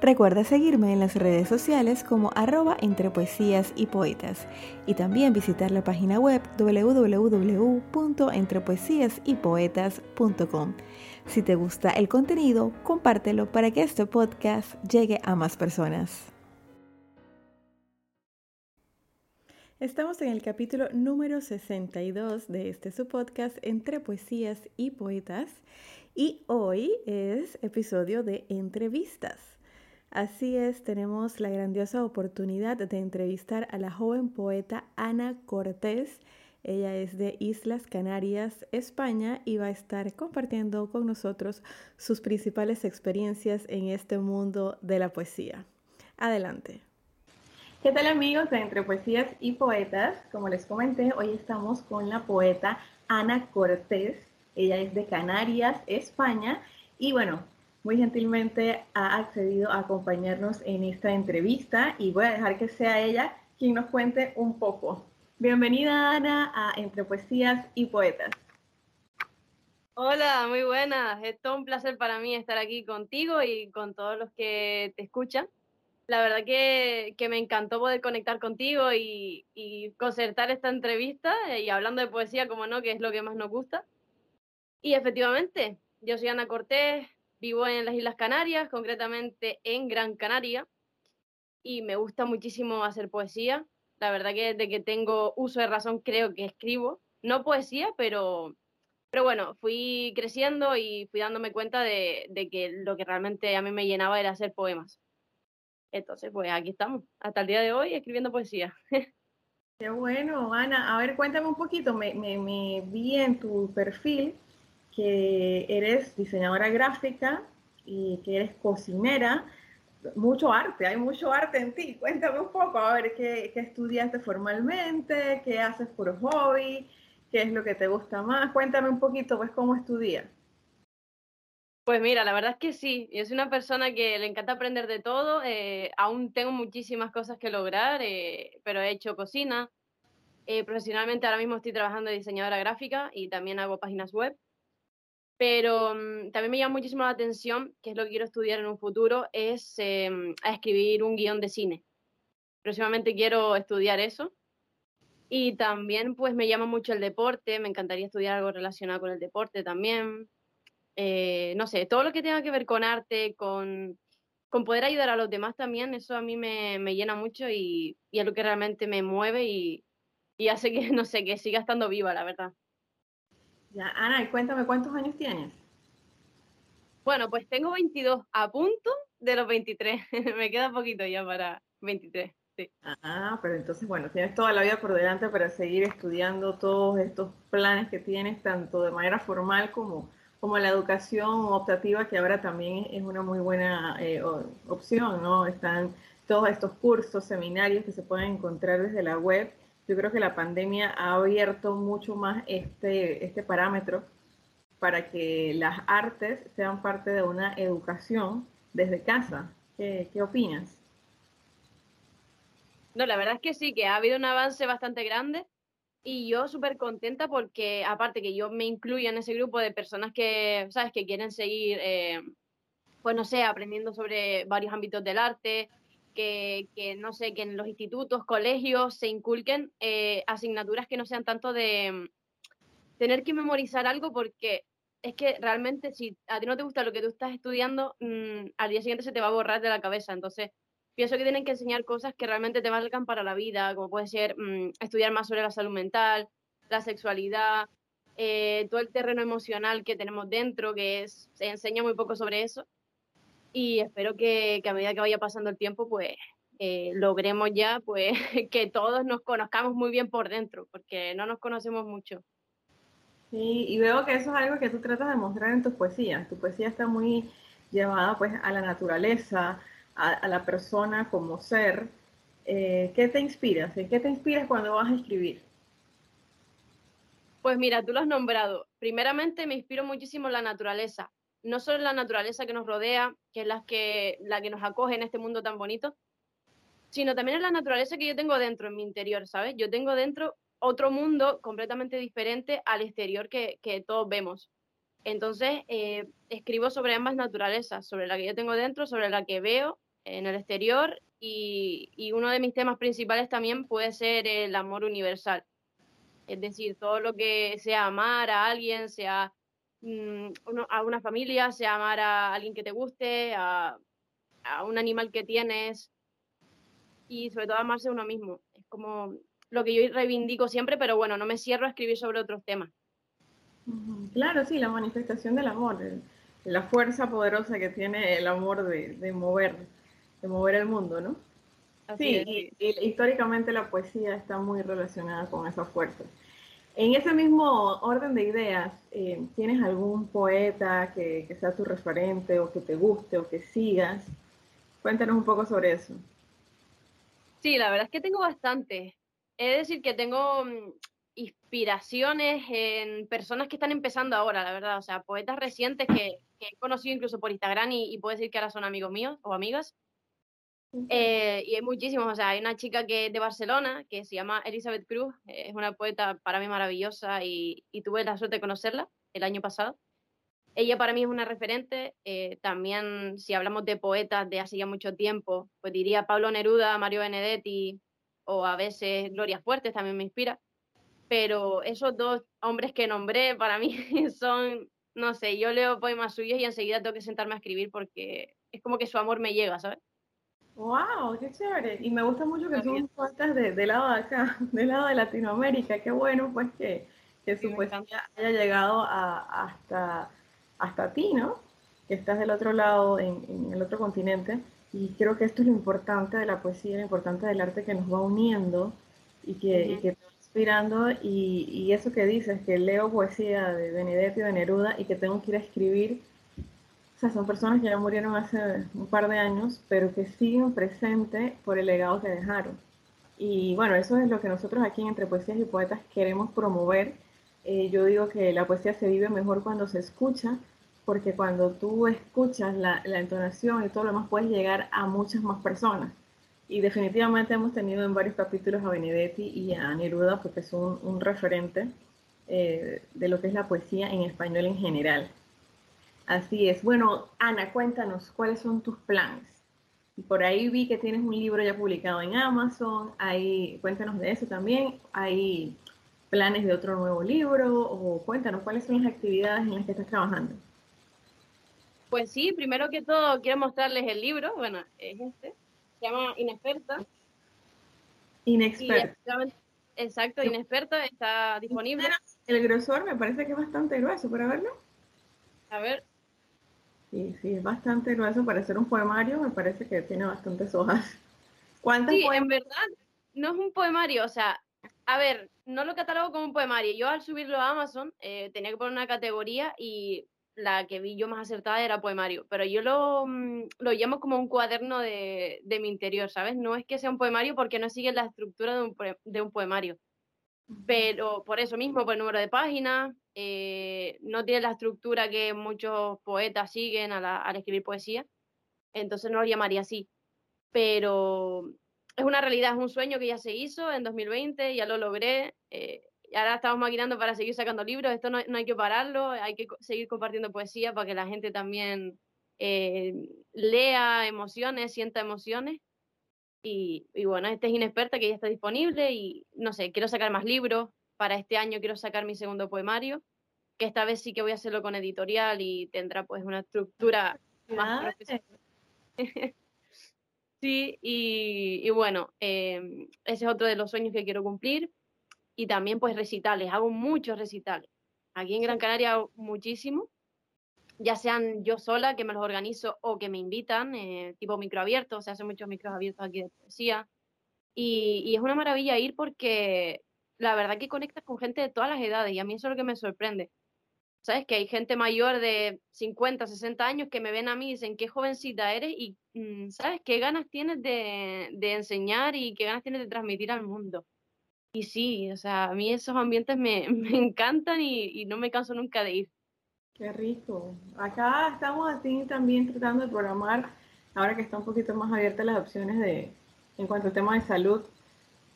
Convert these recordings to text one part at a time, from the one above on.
Recuerda seguirme en las redes sociales como arroba entre poesías y poetas y también visitar la página web www.entrepoesiasypoetas.com. Si te gusta el contenido, compártelo para que este podcast llegue a más personas. Estamos en el capítulo número 62 de este su podcast Entre Poesías y Poetas y hoy es episodio de entrevistas. Así es, tenemos la grandiosa oportunidad de entrevistar a la joven poeta Ana Cortés. Ella es de Islas Canarias, España, y va a estar compartiendo con nosotros sus principales experiencias en este mundo de la poesía. Adelante. ¿Qué tal amigos de Entre Poesías y Poetas? Como les comenté, hoy estamos con la poeta Ana Cortés. Ella es de Canarias, España. Y bueno, muy gentilmente ha accedido a acompañarnos en esta entrevista y voy a dejar que sea ella quien nos cuente un poco. Bienvenida Ana a Entre Poesías y Poetas. Hola, muy buenas. Es todo un placer para mí estar aquí contigo y con todos los que te escuchan. La verdad que, que me encantó poder conectar contigo y, y, concertar esta entrevista y hablando de poesía, como no, que es lo que más nos gusta. Y efectivamente, yo soy Ana Cortés, Vivo en las Islas Canarias, concretamente en Gran Canaria, y me gusta muchísimo hacer poesía. La verdad que desde que tengo uso de razón creo que escribo, no poesía, pero, pero bueno, fui creciendo y fui dándome cuenta de, de que lo que realmente a mí me llenaba era hacer poemas. Entonces, pues aquí estamos, hasta el día de hoy escribiendo poesía. Qué bueno, Ana. A ver, cuéntame un poquito. Me, me, me vi en tu perfil que eres diseñadora gráfica y que eres cocinera, mucho arte, hay mucho arte en ti. Cuéntame un poco, a ver, ¿qué, qué estudiaste formalmente? ¿Qué haces por hobby? ¿Qué es lo que te gusta más? Cuéntame un poquito, pues, cómo estudias. Pues mira, la verdad es que sí, yo soy una persona que le encanta aprender de todo, eh, aún tengo muchísimas cosas que lograr, eh, pero he hecho cocina, eh, profesionalmente ahora mismo estoy trabajando de diseñadora gráfica y también hago páginas web, pero um, también me llama muchísimo la atención, que es lo que quiero estudiar en un futuro, es eh, a escribir un guion de cine. Próximamente quiero estudiar eso. Y también pues me llama mucho el deporte, me encantaría estudiar algo relacionado con el deporte también. Eh, no sé, todo lo que tenga que ver con arte, con, con poder ayudar a los demás también, eso a mí me, me llena mucho y, y, es lo que realmente me mueve y, y hace que, no sé, que siga estando viva, la verdad. Ya, Ana, y cuéntame cuántos años tienes. Bueno, pues tengo 22 a punto de los 23. Me queda poquito ya para 23. Sí. Ah, pero entonces, bueno, tienes toda la vida por delante para seguir estudiando todos estos planes que tienes, tanto de manera formal como, como la educación optativa, que ahora también es una muy buena eh, opción, ¿no? Están todos estos cursos, seminarios que se pueden encontrar desde la web yo creo que la pandemia ha abierto mucho más este, este parámetro para que las artes sean parte de una educación desde casa. ¿Qué, qué opinas? No, la verdad es que sí, que ha habido un avance bastante grande y yo súper contenta porque aparte que yo me incluyo en ese grupo de personas que, ¿sabes?, que quieren seguir, eh, pues no sé, aprendiendo sobre varios ámbitos del arte, que, no sé, que en los institutos, colegios se inculquen eh, asignaturas que no sean tanto de mm, tener que memorizar algo porque es que realmente si a ti no te gusta lo que tú estás estudiando, mmm, al día siguiente se te va a borrar de la cabeza. Entonces, pienso que tienen que enseñar cosas que realmente te valgan para la vida, como puede ser mmm, estudiar más sobre la salud mental, la sexualidad, eh, todo el terreno emocional que tenemos dentro, que se enseña muy poco sobre eso y espero que, que, a medida que vaya pasando el tiempo, pues eh, logremos ya pues que todos nos conozcamos muy bien por dentro, porque no nos conocemos mucho. Sí, y veo que eso es algo que tú tratas de mostrar en tus poesías. Tu poesía está muy llevada pues a la naturaleza, a, a la persona como ser. Eh, ¿Qué te inspiras? ¿En qué te inspiras cuando vas a escribir? Pues mira, tú lo has nombrado. Primeramente me inspiro muchísimo en la naturaleza, no solo en la naturaleza que nos rodea, que es la que, la que nos acoge en este mundo tan bonito, sino también en la naturaleza que yo tengo dentro, en mi interior, ¿sabes? Yo tengo dentro otro mundo completamente diferente al exterior que, que todos vemos. Entonces, eh, escribo sobre ambas naturalezas, sobre la que yo tengo dentro, sobre la que veo en el exterior y, y, uno de mis temas principales también puede ser el amor universal. Es decir, todo lo que sea amar a alguien, sea mm, a una familia, sea amar a alguien que te guste, a, a un animal que tienes y sobre todo amarse a uno mismo. Es como lo que yo reivindico siempre, pero bueno, no me cierro a escribir sobre otros temas. Claro, sí, la manifestación del amor, la fuerza poderosa que tiene el amor de, mover, de mover el mundo, ¿no? sí, y, históricamente la poesía está muy relacionada con esa fuerza. En ese mismo orden de ideas, eh, ¿tienes algún poeta que, que, sea tu referente o que te guste o que sigas? Cuéntanos un poco sobre eso. Sí, la verdad es que tengo bastante. Es decir, que tengo mm, inspiraciones en personas que están empezando ahora, la verdad. O sea, poetas recientes que, he conocido incluso por Instagram y, puedo decir que ahora son amigos míos o amigas. Eh, y hay muchísimos, o sea, hay una chica que es de Barcelona que se llama Elizabeth Cruz, es una poeta para mí maravillosa y, tuve la suerte de conocerla el año pasado. Ella para mí es una referente, eh, también si hablamos de poetas de hace ya mucho tiempo, pues diría Pablo Neruda, Mario Benedetti o a veces Gloria Fuertes también me inspira pero esos dos hombres que nombré para mí son, no sé, yo leo poemas suyos y enseguida tengo que sentarme a escribir porque es como que su amor me llega, ¿sabes? ¡Wow! ¡Qué chévere! Y me gusta mucho que son poetas de, del lado de acá, del lado de Latinoamérica. Qué bueno, pues, que, que su poesía haya llegado a, hasta, hasta ti, ¿no? Que estás del otro lado, en, en, el otro continente. Y creo que esto es lo importante de la poesía, lo importante del arte que nos va uniendo y que, y que inspirando y, eso que dices, que leo poesía de Benedetti, de Neruda y que tengo que ir a escribir, o sea, son personas que ya murieron hace un par de años, pero que siguen presentes por el legado que dejaron. Y bueno, eso es lo que nosotros aquí en Entre Poesías y Poetas queremos promover. Eh, yo digo que la poesía se vive mejor cuando se escucha, porque cuando tú escuchas la, la entonación y todo lo demás, puedes llegar a muchas más personas. Y definitivamente hemos tenido en varios capítulos a Benedetti y a Neruda porque son un referente eh, de lo que es la poesía en español en general. Así es. Bueno, Ana, cuéntanos cuáles son tus planes. Por ahí vi que tienes un libro ya publicado en Amazon. Ahí, cuéntanos de eso también. ¿Hay planes de otro nuevo libro? O cuéntanos cuáles son las actividades en las que estás trabajando. Pues sí, primero que todo quiero mostrarles el libro. Bueno, es este se llama Inexperta. Inexperta. Exacto, Inexperta está disponible. El grosor me parece que es bastante grueso, ¿para verlo? A ver. Sí, sí, es bastante grueso para ser un poemario, me parece que tiene bastantes hojas. ¿Cuántas Sí, en verdad, no es un poemario, o sea, a ver, no lo catalogo como un poemario. Yo al subirlo a Amazon eh, tenía que poner una categoría y la que vi yo más acertada era poemario, pero yo lo, mm, lo llamo como un cuaderno de, de, mi interior, ¿sabes? No es que sea un poemario porque no sigue la estructura de un, de un poemario, pero por eso mismo, por el número de páginas, eh, no tiene la estructura que muchos poetas siguen al, al escribir poesía, entonces no lo llamaría así, pero es una realidad, es un sueño que ya se hizo en 2020, ya lo logré. Eh, y ahora estamos maquinando para seguir sacando libros, esto no, no, hay que pararlo, hay que seguir compartiendo poesía para que la gente también eh, lea emociones, sienta emociones. Y, y, bueno, este es Inexperta que ya está disponible y no sé, quiero sacar más libros, para este año quiero sacar mi segundo poemario, que esta vez sí que voy a hacerlo con editorial y tendrá pues una estructura más profesional. sí, y, y bueno, eh, ese es otro de los sueños que quiero cumplir y también pues recitales, hago muchos recitales. Aquí en Gran Canaria hago muchísimo, ya sean yo sola que me los organizo o que me invitan, eh, tipo microabiertos, se hacen muchos micros abiertos aquí de poesía. Y, es una maravilla ir porque la verdad que conectas con gente de todas las edades y a mí eso es lo que me sorprende. ¿Sabes? Que hay gente mayor de 50, 60 años que me ven a mí y dicen, qué jovencita eres y, mm, ¿sabes? ¿Qué ganas tienes de, enseñar y qué ganas tienes de transmitir al mundo? Y sí, o sea, a mí esos ambientes me, me encantan y, y, no me canso nunca de ir. Qué rico. Acá estamos así también tratando de programar, ahora que está un poquito más abiertas las opciones de, en cuanto al tema de salud,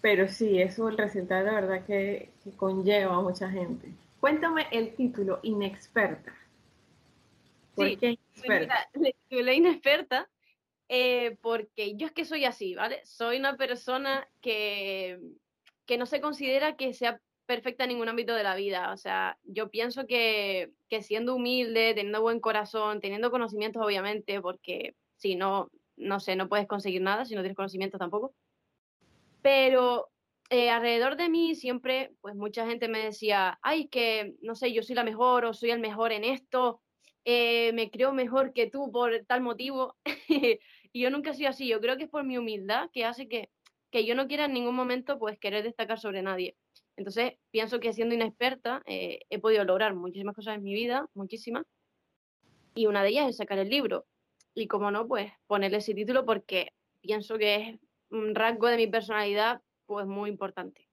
pero sí, eso el resultado de verdad que, conlleva a mucha gente. Cuéntame el título, inexperta. ¿Por sí, qué inexperta? Mira, inexperta eh, porque yo es que soy así, ¿vale? Soy una persona que, que no se considera que sea perfecta en ningún ámbito de la vida. O sea, yo pienso que, que siendo humilde, teniendo buen corazón, teniendo conocimientos, obviamente, porque si no, no sé, no puedes conseguir nada si no tienes conocimientos tampoco. Pero eh, alrededor de mí siempre, pues mucha gente me decía, ay, que no sé, yo soy la mejor o soy el mejor en esto, eh, me creo mejor que tú por tal motivo. y yo nunca he sido así. Yo creo que es por mi humildad que hace que, que yo no quiera en ningún momento pues querer destacar sobre nadie. Entonces, pienso que siendo inexperta eh, he podido lograr muchísimas cosas en mi vida, muchísimas. Y una de ellas es sacar el libro. Y como no, pues ponerle ese título porque pienso que es un rasgo de mi personalidad pues muy importante.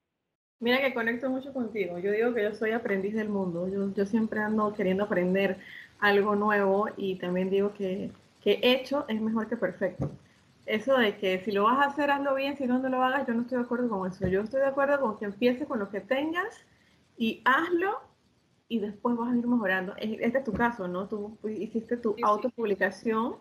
Mira que conecto mucho contigo. Yo digo que yo soy aprendiz del mundo. Yo, yo siempre ando queriendo aprender algo nuevo y también digo que, que hecho es mejor que perfecto. Eso de que si lo vas a hacer, hazlo bien, si no, no lo hagas, yo no estoy de acuerdo con eso. Yo estoy de acuerdo con que empieces con lo que tengas y hazlo y después vas a ir mejorando. Este es tu caso, ¿no? Tú hiciste tu autopublicación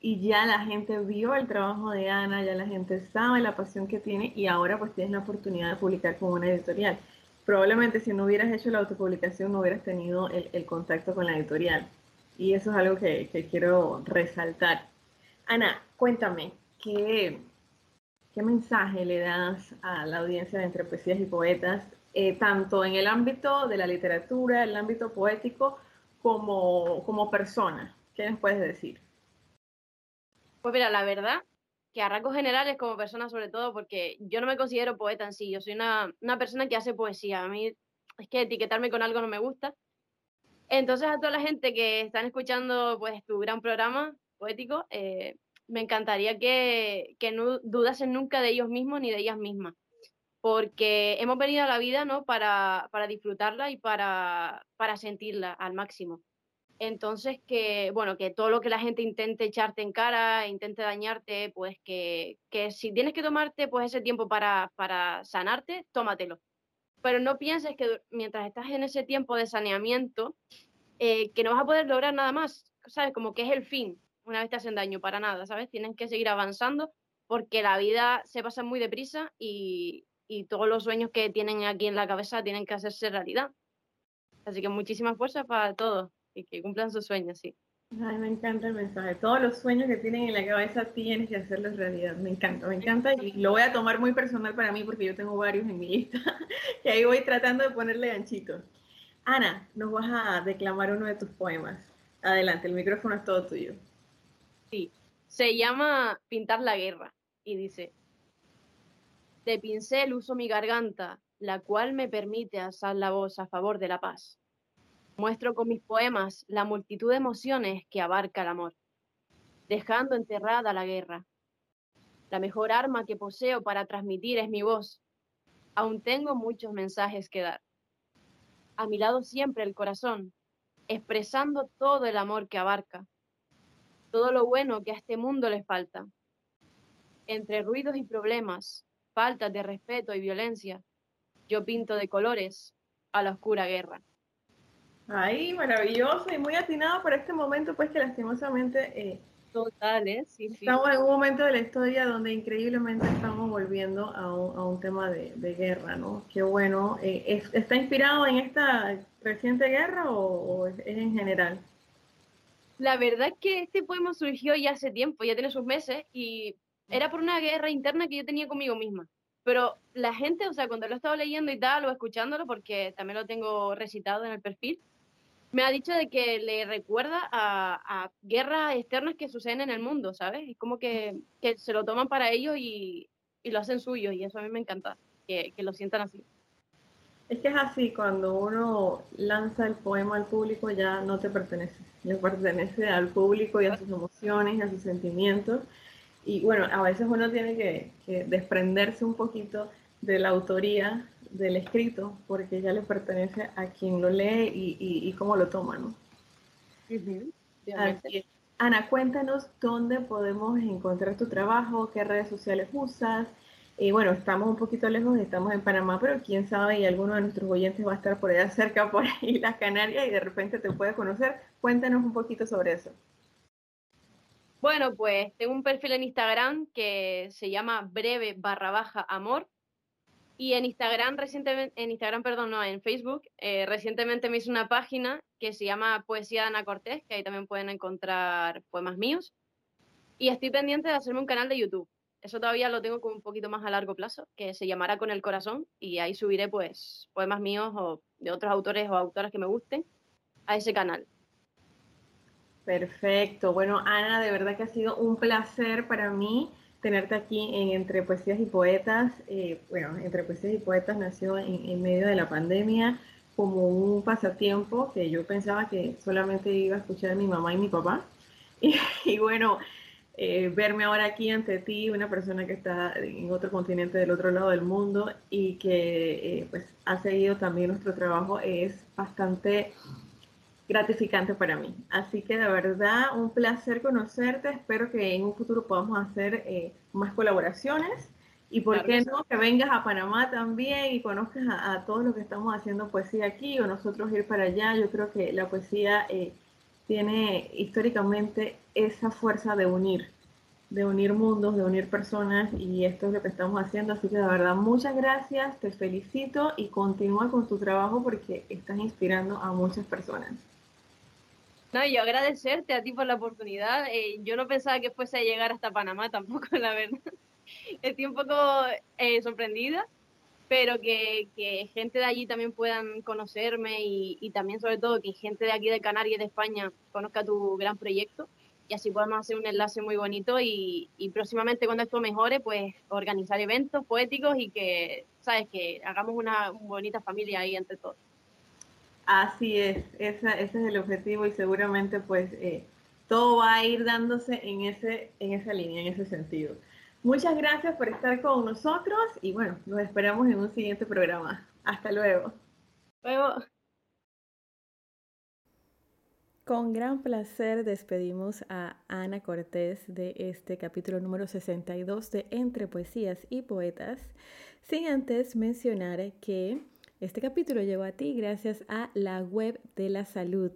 y ya la gente vio el trabajo de Ana, ya la gente sabe la pasión que tiene y ahora pues tienes la oportunidad de publicar con una editorial. Probablemente si no hubieras hecho la autopublicación no hubieras tenido el, contacto con la editorial. Y eso es algo que, quiero resaltar. Ana, cuéntame, ¿qué, ¿qué mensaje le das a la audiencia de Entre Poesías y Poetas, eh, tanto en el ámbito de la literatura, el ámbito poético, como, como persona? ¿Qué nos puedes decir? Pues mira, la verdad que a rasgos generales como persona sobre todo, porque yo no me considero poeta en sí, yo soy una, persona que hace poesía. A mí es que etiquetarme con algo no me gusta. Entonces a toda la gente que están escuchando pues tu gran programa poético, eh, me encantaría que, que, no dudasen nunca de ellos mismos ni de ellas mismas, porque hemos venido a la vida ¿no? para, para disfrutarla y para, para sentirla al máximo. Entonces, que, bueno, que todo lo que la gente intente echarte en cara, intente dañarte, pues que, que si tienes que tomarte pues ese tiempo para, para sanarte, tómatelo. Pero no pienses que mientras estás en ese tiempo de saneamiento, eh, que no vas a poder lograr nada más, ¿sabes? Como que es el fin, una vez te hacen daño, para nada, ¿sabes? Tienes que seguir avanzando porque la vida se pasa muy deprisa y, y todos los sueños que tienen aquí en la cabeza tienen que hacerse realidad. Así que muchísimas fuerzas para todos y que cumplan sus sueños, sí. Ay, me encanta el mensaje. Todos los sueños que tienen en la cabeza tienes que hacerlos realidad. Me encanta, me encanta y lo voy a tomar muy personal para mí porque yo tengo varios en mi lista y ahí voy tratando de ponerle ganchitos. Ana, nos vas a declamar uno de tus poemas. Adelante, el micrófono es todo tuyo. Se llama Pintar la guerra y dice, de pincel uso mi garganta, la cual me permite alzar la voz a favor de la paz Muestro con mis poemas la multitud de emociones que abarca el amor, dejando enterrada la guerra. La mejor arma que poseo para transmitir es mi voz. Aún tengo muchos mensajes que dar. A mi lado siempre el corazón, expresando todo el amor que abarca, todo lo bueno que a este mundo le falta. Entre ruidos y problemas, faltas de respeto y violencia, yo pinto de colores a la oscura guerra. Ay, maravilloso y muy atinado para este momento, pues que lastimosamente... Eh, Total, ¿eh? Sí, estamos en un momento de la historia donde increíblemente estamos volviendo a un, a un tema de, de, guerra, ¿no? Qué bueno. Eh, ¿Está inspirado en esta reciente guerra o, o es, en general? La verdad es que este poema surgió ya hace tiempo, ya tiene sus meses, y era por una guerra interna que yo tenía conmigo misma. Pero la gente, o sea, cuando lo estaba leyendo y tal, o escuchándolo, porque también lo tengo recitado en el perfil, me ha dicho de que le recuerda a, guerras externas que suceden en el mundo, ¿sabes? Es como que, se lo toman para ellos y, lo hacen suyo y eso a mí me encanta, que, lo sientan así. Es que es así, cuando uno lanza el poema al público ya no te pertenece, le pertenece al público y a sus emociones y a sus sentimientos. Y bueno, a veces uno tiene que, que desprenderse un poquito de la autoría del escrito, porque ya le pertenece a quien lo lee y, y, cómo lo toma, ¿no? Ana, cuéntanos dónde podemos encontrar tu trabajo, qué redes sociales usas. Y bueno, estamos un poquito lejos, estamos en Panamá, pero quién sabe, y alguno de nuestros oyentes va a estar por allá cerca, por ahí, las Canarias, y de repente te puede conocer. Cuéntanos un poquito sobre eso. Bueno, pues tengo un perfil en Instagram que se llama breve barra baja amor. Y en Instagram, recientemente, en Instagram, perdón, no, en Facebook, eh, recientemente me hice una página que se llama Poesía de Ana Cortés, que ahí también pueden encontrar poemas míos. Y estoy pendiente de hacerme un canal de YouTube. Eso todavía lo tengo como un poquito más a largo plazo, que se llamará Con el Corazón, y ahí subiré pues poemas míos o de otros autores o autoras que me gusten a ese canal. Perfecto. Bueno, Ana, de verdad que ha sido un placer para mí tenerte aquí en Entre Poesías y Poetas. Eh, bueno, Entre Poesías y Poetas nació en, medio de la pandemia como un pasatiempo que yo pensaba que solamente iba a escuchar mi mamá y mi papá. Y, bueno, eh, verme ahora aquí ante ti, una persona que está en otro continente del otro lado del mundo y que eh, pues ha seguido también nuestro trabajo es bastante gratificante para mí. Así que de verdad, un placer conocerte. Espero que en un futuro podamos hacer eh, más colaboraciones. Y por qué no, que vengas a Panamá también y conozcas a, todos los que estamos haciendo poesía aquí o nosotros ir para allá. Yo creo que la poesía eh, tiene históricamente esa fuerza de unir, de unir mundos, de unir personas y esto es lo que estamos haciendo. Así que de verdad, muchas gracias, te felicito y continúa con tu trabajo porque estás inspirando a muchas personas. No, yo agradecerte a ti por la oportunidad. Eh, yo no pensaba que fuese a llegar hasta Panamá tampoco, la verdad. Estoy un poco eh, sorprendida, pero que, que, gente de allí también puedan conocerme y, y, también sobre todo que gente de aquí de Canarias de España conozca tu gran proyecto y así podemos hacer un enlace muy bonito y, y próximamente cuando esto mejore, pues organizar eventos poéticos y que, sabes, que hagamos una bonita familia ahí entre todos. Así es, ese es el objetivo y seguramente pues eh, todo va a ir dándose en, ese, en esa línea, en ese sentido. Muchas gracias por estar con nosotros y bueno, nos esperamos en un siguiente programa. Hasta luego. Luego. Con gran placer despedimos a Ana Cortés de este capítulo número 62 de Entre Poesías y Poetas, sin antes mencionar que este capítulo llegó a ti gracias a la web de la salud.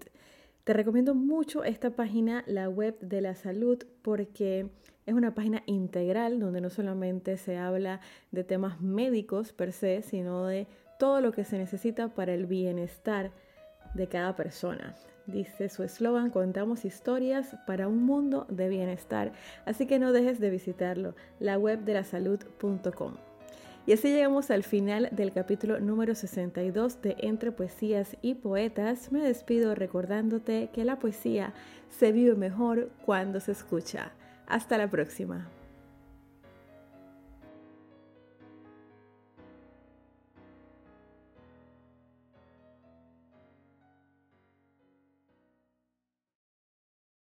Te recomiendo mucho esta página, la web de la salud, porque es una página integral donde no solamente se habla de temas médicos per se, sino de todo lo que se necesita para el bienestar de cada persona. Dice su eslogan, contamos historias para un mundo de bienestar. Así que no dejes de visitarlo, la web de la salud.com. Y así llegamos al final del capítulo número 62 de Entre Poesías y Poetas. Me despido recordándote que la poesía se vive mejor cuando se escucha. Hasta la próxima.